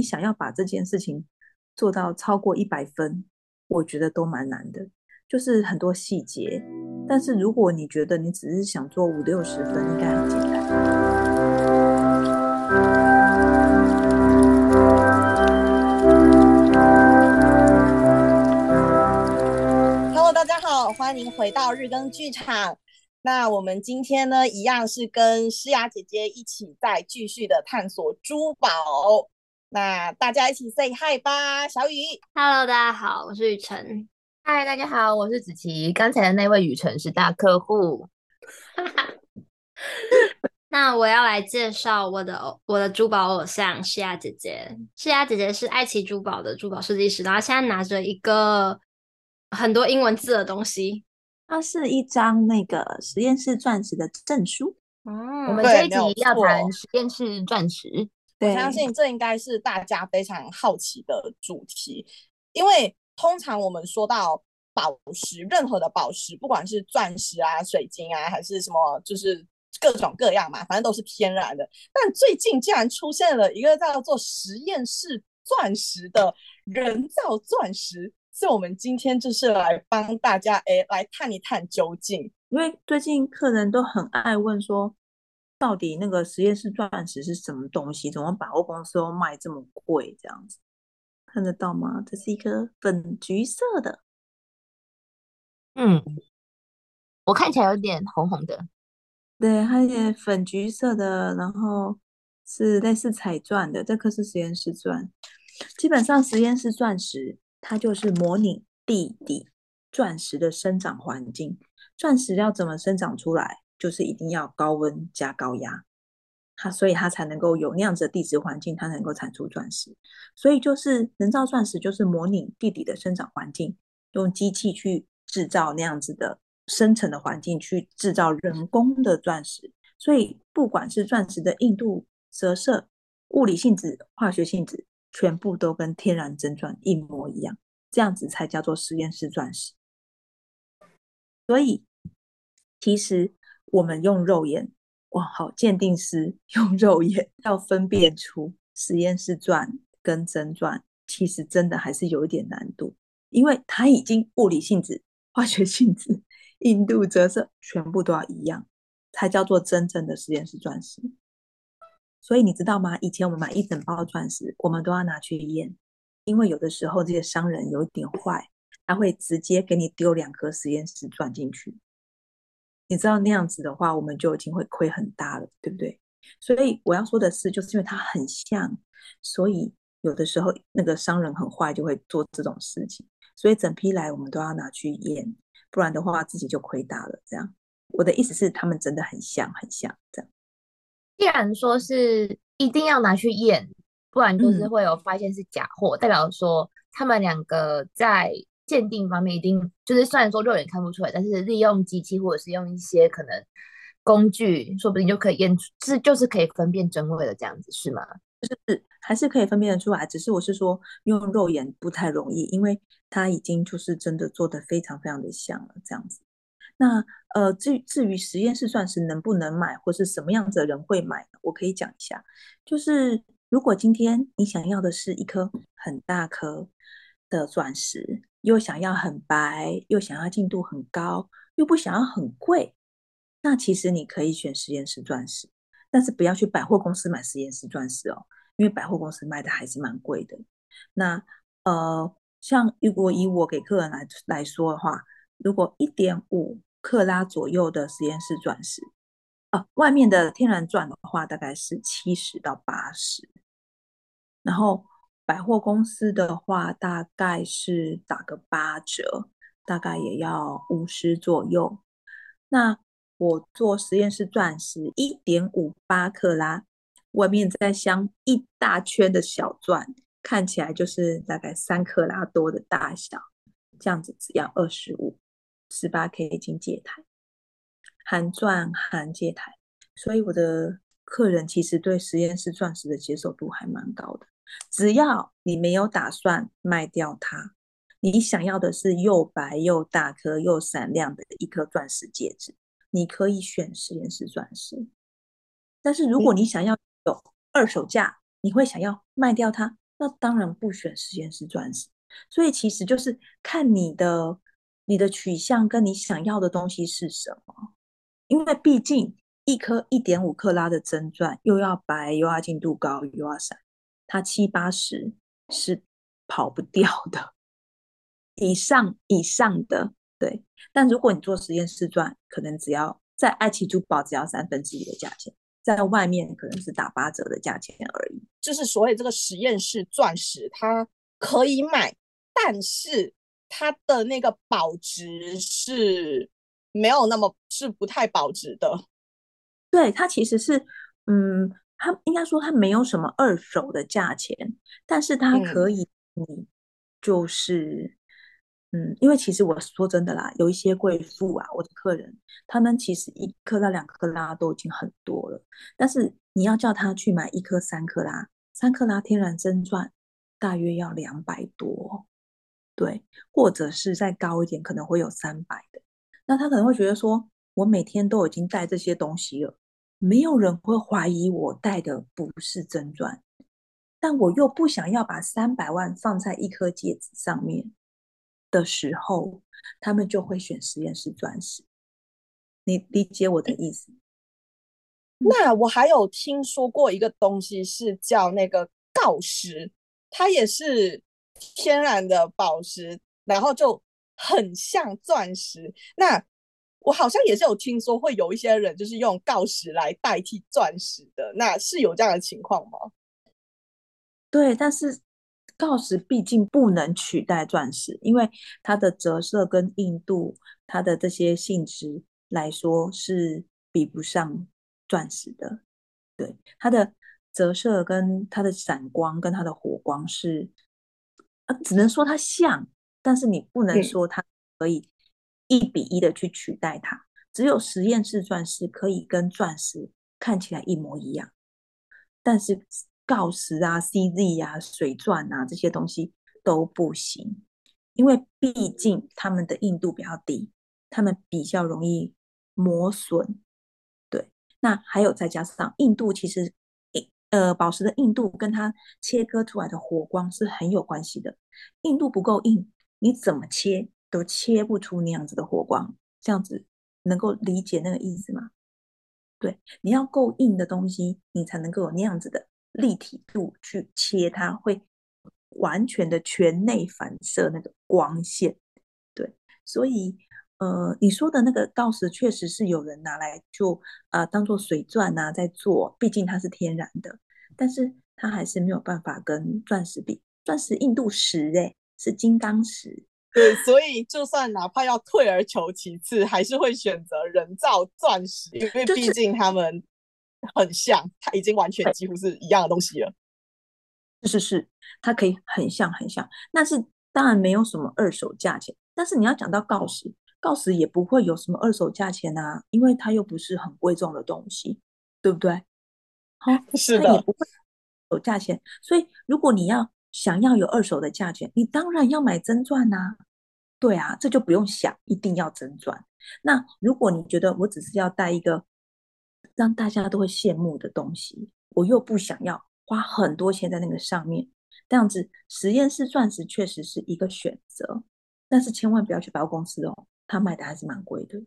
你想要把这件事情做到超过一百分，我觉得都蛮难的，就是很多细节。但是如果你觉得你只是想做五六十分，应该很简单。Hello，大家好欢迎回到日更剧场。那我们今天呢，一样是跟诗雅姐姐一起在继续的探索珠宝。那大家一起 say hi 吧，小雨。Hello，大家好，我是雨辰。Hi，大家好，我是子琪。刚才的那位雨辰是大客户。那我要来介绍我的我的珠宝偶像诗雅姐姐。诗雅姐姐是爱奇珠宝的珠宝设计师，然后现在拿着一个。很多英文字的东西，它是一张那个实验室钻石的证书。嗯，我们这一集要谈实验室钻石。我相信这应该是大家非常好奇的主题，因为通常我们说到宝石，任何的宝石，不管是钻石啊、水晶啊，还是什么，就是各种各样嘛，反正都是天然的。但最近竟然出现了一个叫做实验室钻石的人造钻石。所以，我们今天就是来帮大家哎，来探一探究竟。因为最近客人都很爱问说，到底那个实验室钻石是什么东西？怎么百货公司都卖这么贵？这样子看得到吗？这是一颗粉橘色的，嗯，我看起来有点红红的。对，它有点粉橘色的，然后是类似彩钻的。这颗是实验室钻，基本上实验室钻石。它就是模拟地底钻石的生长环境。钻石要怎么生长出来？就是一定要高温加高压，它所以它才能够有那样子的地质环境，它才能够产出钻石。所以就是人造钻石，就是模拟地底的生长环境，用机器去制造那样子的深层的环境，去制造人工的钻石。所以不管是钻石的硬度、折射、物理性质、化学性质。全部都跟天然真钻一模一样，这样子才叫做实验室钻石。所以，其实我们用肉眼，哇，好，鉴定师 用肉眼要分辨出实验室钻跟真钻，其实真的还是有一点难度，因为它已经物理性质、化学性质、硬度、折射全部都要一样，才叫做真正的实验室钻石。所以你知道吗？以前我们买一整包钻石，我们都要拿去验，因为有的时候这些商人有点坏，他会直接给你丢两颗实验室钻进去。你知道那样子的话，我们就已经会亏很大了，对不对？所以我要说的是，就是因为它很像，所以有的时候那个商人很坏，就会做这种事情。所以整批来我们都要拿去验，不然的话自己就亏大了。这样，我的意思是，他们真的很像，很像这样。既然说是一定要拿去验，不然就是会有发现是假货，嗯，代表说他们两个在鉴定方面一定就是虽然说肉眼看不出来，但是利用机器或者是用一些可能工具，说不定就可以验出，是就是可以分辨真伪的这样子，是吗？就是还是可以分辨得出来，只是我是说用肉眼不太容易，因为它已经就是真的做得非常非常的像了，这样子。那呃，至于至于实验室钻石能不能买，或是什么样子的人会买，我可以讲一下。就是如果今天你想要的是一颗很大颗的钻石，又想要很白，又想要净度很高，又不想要很贵，那其实你可以选实验室钻石，但是不要去百货公司买实验室钻石哦，因为百货公司卖的还是蛮贵的。那呃，像如果以我给客人来来说的话，如果一点五。克拉左右的实验室钻石，啊，外面的天然钻的话大概是七十到八十，然后百货公司的话大概是打个八折，大概也要五十左右。那我做实验室钻石一点五八克拉，外面再镶一大圈的小钻，看起来就是大概三克拉多的大小，这样子只要二十五。十八 K 金戒台，含钻含戒台，所以我的客人其实对实验室钻石的接受度还蛮高的。只要你没有打算卖掉它，你想要的是又白又大颗又闪亮的一颗钻石戒指，你可以选实验室钻石。但是如果你想要有二手价，你会想要卖掉它，那当然不选实验室钻石。所以其实就是看你的你的取向跟你想要的东西是什么，因为毕竟一颗一点五克拉的真钻又要白又要净度高又要闪，它七八十是跑不掉的，以上以上的对。但如果你做实验室钻，可能只要在爱奇珠宝只要三分之一的价钱，在外面可能是打八折的价钱而已。就是所谓这个实验室钻石，它可以买。但是它的那个保值是没有那么是不太保值的，对，它其实是，嗯，它应该说它没有什么二手的价钱，但是它可以，你，就是，嗯，因为其实我说真的啦，有一些贵妇啊，我的客人，他们其实一克拉、两克拉都已经很多了，但是你要叫他去买一颗三克拉，三克拉天然真钻，大约要两百多。对，或者是再高一点，可能会有三百的。那他可能会觉得说，我每天都已经带这些东西了，没有人会怀疑我戴的不是真钻，但我又不想要把三百万放在一颗戒指上面的时候，他们就会选实验室钻石。你理解我的意思？那我还有听说过一个东西是叫那个锆石，它也是。天然的宝石，然后就很像钻石。那我好像也是有听说，会有一些人就是用锆石来代替钻石的。那是有这样的情况吗？对，但是锆石毕竟不能取代钻石，因为它的折射跟硬度，它的这些性质来说是比不上钻石的。对，它的折射跟它的闪光跟它的火光是。只能说它像，但是你不能说它可以一比一的去取代它。只有实验室钻石可以跟钻石看起来一模一样，但是锆石啊、CZ 啊、水钻啊这些东西都不行，因为毕竟它们的硬度比较低，它们比较容易磨损。对，那还有再加上硬度，其实。呃，宝石的硬度跟它切割出来的火光是很有关系的。硬度不够硬，你怎么切都切不出那样子的火光。这样子能够理解那个意思吗？对，你要够硬的东西，你才能够有那样子的立体度去切它，会完全的全内反射那个光线。对，所以。呃，你说的那个锆石确实是有人拿来就呃当做水钻啊在做，毕竟它是天然的，但是它还是没有办法跟钻石比。钻石硬度十哎，是金刚石。对，所以就算哪怕要退而求其次，还是会选择人造钻石，因为毕竟它们很像，它已经完全几乎是一样的东西了。是是是，它可以很像很像，但是当然没有什么二手价钱。但是你要讲到锆石。锆石也不会有什么二手价钱啊，因为它又不是很贵重的东西，对不对？好，是的，它也不会有价钱。所以，如果你要想要有二手的价钱，你当然要买真钻呐、啊。对啊，这就不用想，一定要真钻。那如果你觉得我只是要带一个让大家都会羡慕的东西，我又不想要花很多钱在那个上面，这样子实验室钻石确实是一个选择，但是千万不要去百货公司哦。他卖的还是蛮贵的。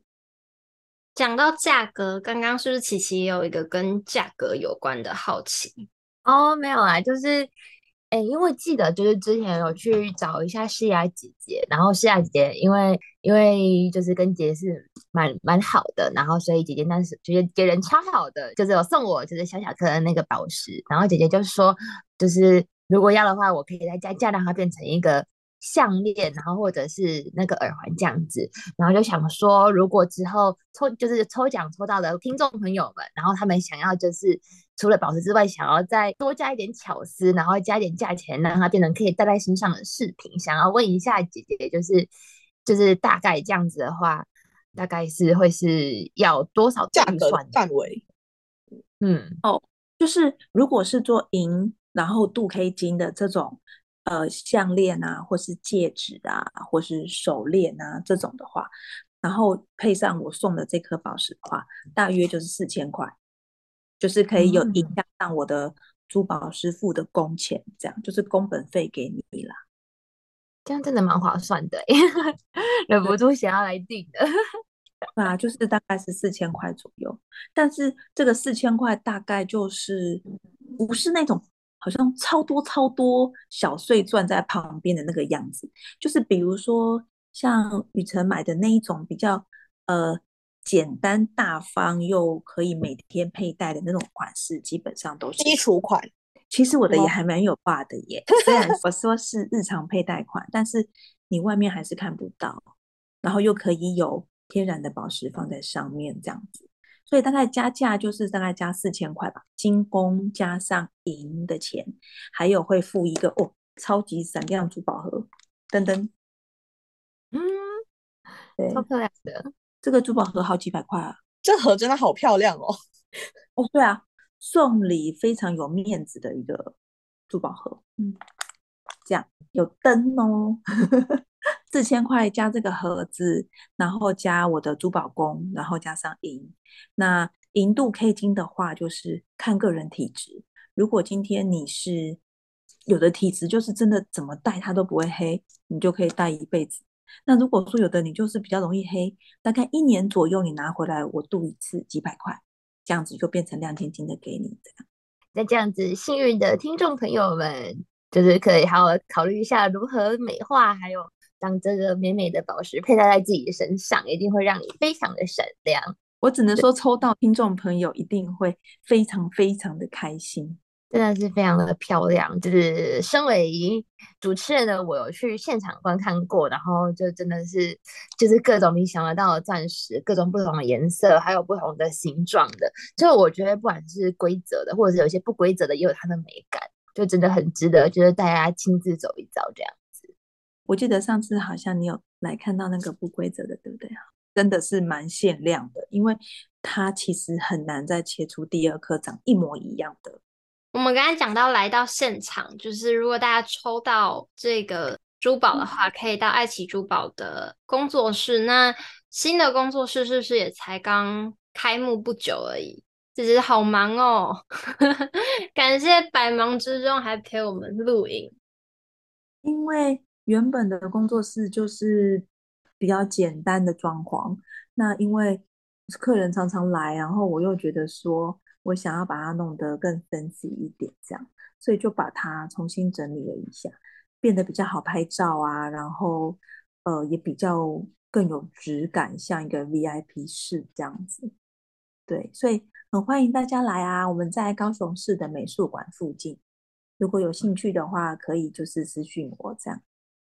讲到价格，刚刚是不是琪琪也有一个跟价格有关的好奇？哦，没有啊，就是，哎，因为记得就是之前有去找一下诗雅姐姐，然后诗雅姐姐因为因为就是跟姐姐是蛮蛮好的，然后所以姐姐当时觉得姐人超好的，就是有送我就是小小颗的那个宝石，然后姐姐就说，就是如果要的话，我可以再加价让它变成一个。项链，然后或者是那个耳环这样子，然后就想说，如果之后抽就是抽奖抽到的听众朋友们，然后他们想要就是除了宝石之外，想要再多加一点巧思，然后加一点价钱，让它变成可以戴在身上的饰品，想要问一下姐姐，就是就是大概这样子的话，大概是会是要多少价格范围？嗯，哦，就是如果是做银，然后镀 K 金的这种。呃，项链啊，或是戒指啊，或是手链啊，这种的话，然后配上我送的这颗宝石的话，大约就是四千块，就是可以有影响到我的珠宝师傅的工钱，这样就是工本费给你啦。这样真的蛮划算的，忍不住想要来订的。对啊，就是大概是四千块左右，但是这个四千块大概就是不是那种好像超多超多小碎钻在旁边的那个样子，就是比如说像雨辰买的那一种比较呃简单大方又可以每天佩戴的那种款式，基本上都是基础款。其实我的也还蛮有画的耶，虽然我说是日常佩戴款，但是你外面还是看不到，然后又可以有天然的宝石放在上面这样子，所以大概加价就是大概加四千块吧，金工加上银的钱，还有会附一个哦超级闪亮珠宝盒，噔噔，嗯，对，超漂亮的，这个珠宝盒好几百块啊，这盒真的好漂亮哦，哦对啊。送礼非常有面子的一个珠宝盒，嗯，这样有灯哦，四千块加这个盒子，然后加我的珠宝工，然后加上银。那银镀 K 金的话，就是看个人体质。如果今天你是有的体质，就是真的怎么戴它都不会黑，你就可以戴一辈子。那如果说有的你就是比较容易黑，大概一年左右你拿回来我镀一次几百块。这样子就变成亮晶晶的给你这样，那这样子幸运的听众朋友们，就是可以好好考虑一下如何美化，还有让这个美美的宝石佩戴在自己的身上，一定会让你非常的闪亮。我只能说，抽到听众朋友一定会非常非常的开心。真的是非常的漂亮，就是身为主持人的我有去现场观看过，然后就真的是就是各种你想得到的钻石，各种不同的颜色，还有不同的形状的，就我觉得不管是规则的，或者是有些不规则的，也有它的美感，就真的很值得，就是大家亲自走一遭这样子。我记得上次好像你有来看到那个不规则的，对不对啊？真的是蛮限量的，因为它其实很难再切出第二颗长一模一样的。我们刚才讲到来到现场，就是如果大家抽到这个珠宝的话，可以到爱奇珠宝的工作室。那新的工作室是不是也才刚开幕不久而已？姐姐好忙哦，感谢百忙之中还陪我们录影。因为原本的工作室就是比较简单的装潢，那因为客人常常来，然后我又觉得说。我想要把它弄得更 fancy 一点，这样，所以就把它重新整理了一下，变得比较好拍照啊，然后呃也比较更有质感，像一个 VIP 室这样子。对，所以很欢迎大家来啊！我们在高雄市的美术馆附近，如果有兴趣的话，可以就是私讯我这样。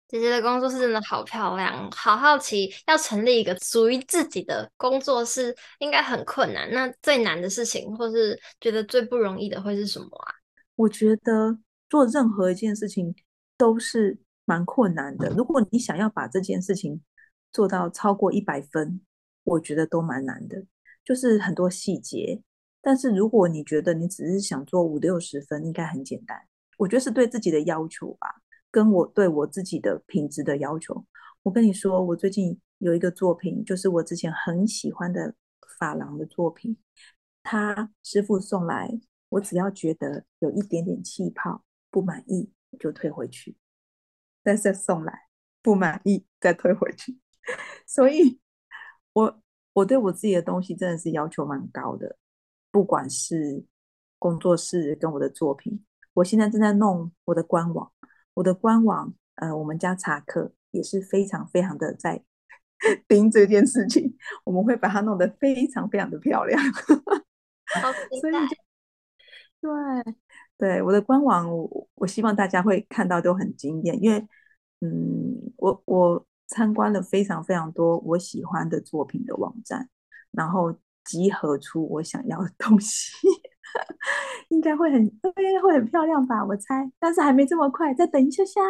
姐姐的工作室真的好漂亮，好好奇要成立一个属于自己的工作室，应该很困难。那最难的事情，或是觉得最不容易的会是什么啊？我觉得做任何一件事情都是蛮困难的。如果你想要把这件事情做到超过一百分，我觉得都蛮难的，就是很多细节。但是如果你觉得你只是想做五六十分，应该很简单。我觉得是对自己的要求吧。跟我对我自己的品质的要求，我跟你说，我最近有一个作品，就是我之前很喜欢的珐琅的作品，他师傅送来，我只要觉得有一点点气泡不满意，就退回去，但是送来不满意再退回去，所以我我对我自己的东西真的是要求蛮高的，不管是工作室跟我的作品，我现在正在弄我的官网。我的官网，呃，我们家查克也是非常非常的在 盯这件事情，我们会把它弄得非常非常的漂亮。好所以就，对对，我的官网我，我希望大家会看到都很惊艳，因为，嗯，我我参观了非常非常多我喜欢的作品的网站，然后集合出我想要的东西。应该会很，应该会很漂亮吧，我猜。但是还没这么快，再等一下下。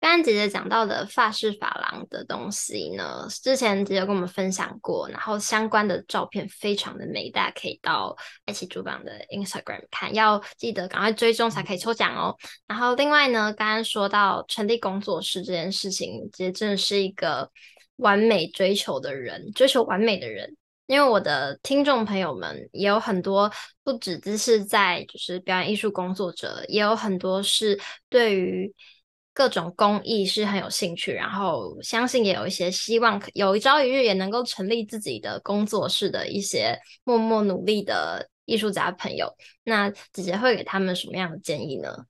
刚刚姐姐讲到的发饰珐琅的东西呢，之前姐姐跟我们分享过，然后相关的照片非常的美，大家可以到爱奇主榜的 Instagram 看，要记得赶快追踪才可以抽奖哦。然后另外呢，刚刚说到成立工作室这件事情，姐姐真的是一个完美追求的人，追求完美的人。因为我的听众朋友们也有很多不只只是在就是表演艺术工作者，也有很多是对于各种工艺是很有兴趣，然后相信也有一些希望有一朝一日也能够成立自己的工作室的一些默默努力的艺术家朋友。那姐姐会给他们什么样的建议呢？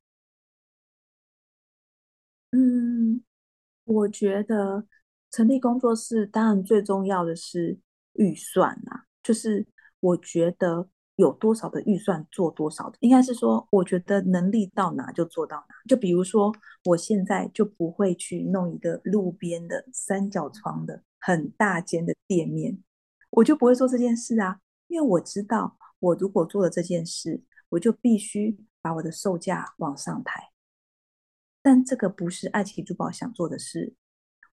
嗯，我觉得成立工作室当然最重要的是预算啊，就是我觉得有多少的预算做多少的，应该是说，我觉得能力到哪就做到哪。就比如说，我现在就不会去弄一个路边的三角窗的很大间的店面，我就不会做这件事啊，因为我知道，我如果做了这件事，我就必须把我的售价往上抬。但这个不是爱奇珠宝想做的事，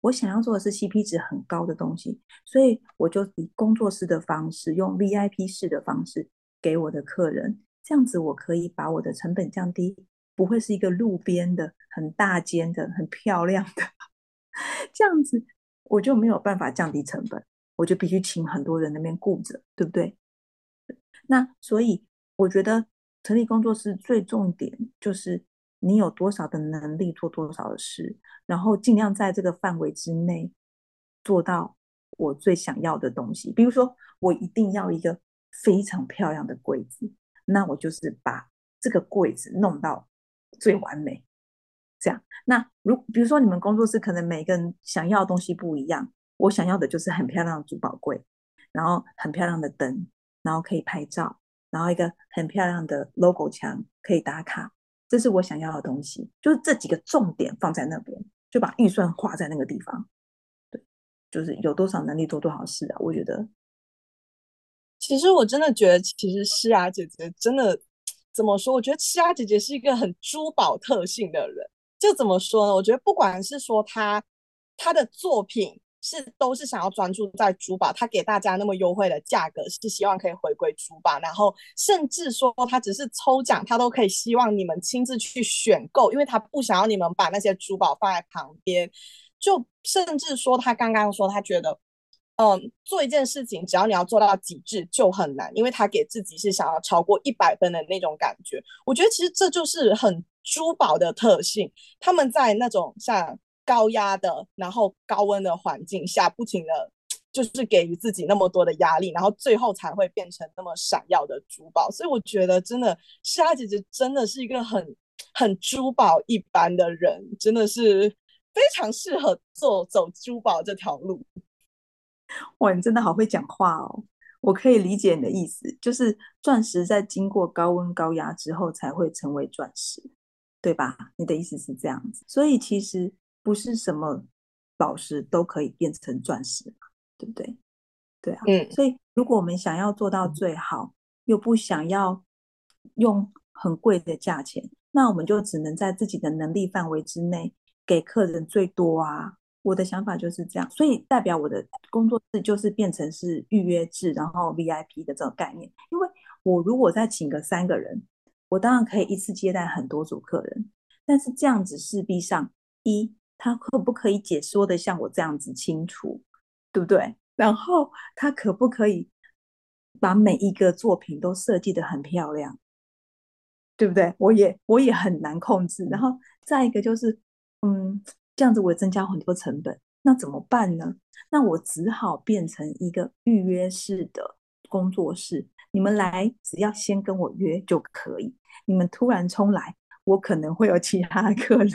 我想要做的是 CP 值很高的东西，所以我就以工作室的方式，用 VIP 式的方式给我的客人，这样子我可以把我的成本降低，不会是一个路边的很大间的很漂亮的，这样子我就没有办法降低成本，我就必须请很多人那边顾着，对不对？那所以我觉得成立工作室最重点就是。你有多少的能力做多少的事，然后尽量在这个范围之内做到我最想要的东西。比如说，我一定要一个非常漂亮的柜子，那我就是把这个柜子弄到最完美。这样，那如比如说你们工作室可能每个人想要的东西不一样，我想要的就是很漂亮的珠宝柜，然后很漂亮的灯，然后可以拍照，然后一个很漂亮的 logo 墙可以打卡。这是我想要的东西，就是这几个重点放在那边，就把预算花在那个地方。对，就是有多少能力做多少事啊。我觉得，其实我真的觉得，其实诗雅姐姐真的怎么说？我觉得诗雅姐姐是一个很珠宝特性的人。就怎么说呢？我觉得不管是说她她的作品。是都是想要专注在珠宝，他给大家那么优惠的价格，是希望可以回归珠宝，然后甚至说他只是抽奖，他都可以希望你们亲自去选购，因为他不想要你们把那些珠宝放在旁边。就甚至说他刚刚说他觉得，嗯，做一件事情只要你要做到极致就很难，因为他给自己是想要超过一百分的那种感觉。我觉得其实这就是很珠宝的特性，他们在那种像。高压的，然后高温的环境下，不停的就是给予自己那么多的压力，然后最后才会变成那么闪耀的珠宝。所以我觉得，真的莎姐姐真的是一个很很珠宝一般的人，真的是非常适合做走珠宝这条路。哇，你真的好会讲话哦！我可以理解你的意思，就是钻石在经过高温高压之后才会成为钻石，对吧？你的意思是这样子，所以其实。不是什么宝石都可以变成钻石，对不对？对啊，嗯，所以如果我们想要做到最好，又不想要用很贵的价钱，那我们就只能在自己的能力范围之内给客人最多啊。我的想法就是这样，所以代表我的工作室就是变成是预约制，然后 VIP 的这种概念。因为我如果再请个三个人，我当然可以一次接待很多组客人，但是这样子势必上一。他可不可以解说的像我这样子清楚，对不对？然后他可不可以把每一个作品都设计得很漂亮，对不对？我也我也很难控制。然后再一个就是，嗯，这样子我也增加很多成本，那怎么办呢？那我只好变成一个预约式的工作室，你们来只要先跟我约就可以。你们突然冲来，我可能会有其他 客人。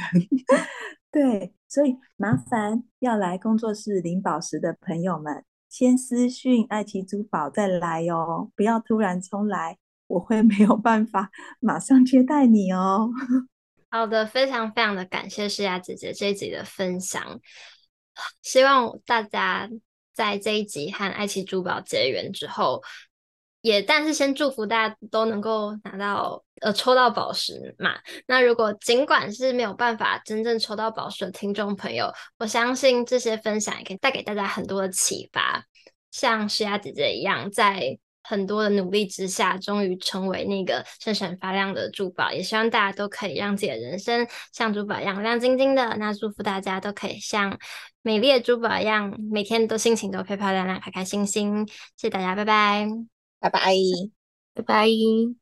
对，所以麻烦要来工作室领宝石的朋友们，先私讯爱奇珠宝再来哦，不要突然冲来，我会 没有办法马上接待你哦。好的，非常非常的感谢诗雅姐姐这一集的分享，希望大家在这一集和爱奇珠宝结缘之后。也，但是先祝福大家都能够拿到呃抽到宝石嘛。那如果尽管是没有办法真正抽到宝石的听众朋友，我相信这些分享也可以带给大家很多的启发。像诗雅姐姐一样，在很多的努力之下，终于成为那个闪闪发亮的珠宝。也希望大家都可以让自己的人生像珠宝一样亮晶晶的。那祝福大家都可以像美丽的珠宝一样，每天都心情都漂漂亮亮、开开心心。谢谢大家，拜拜，拜拜，拜拜。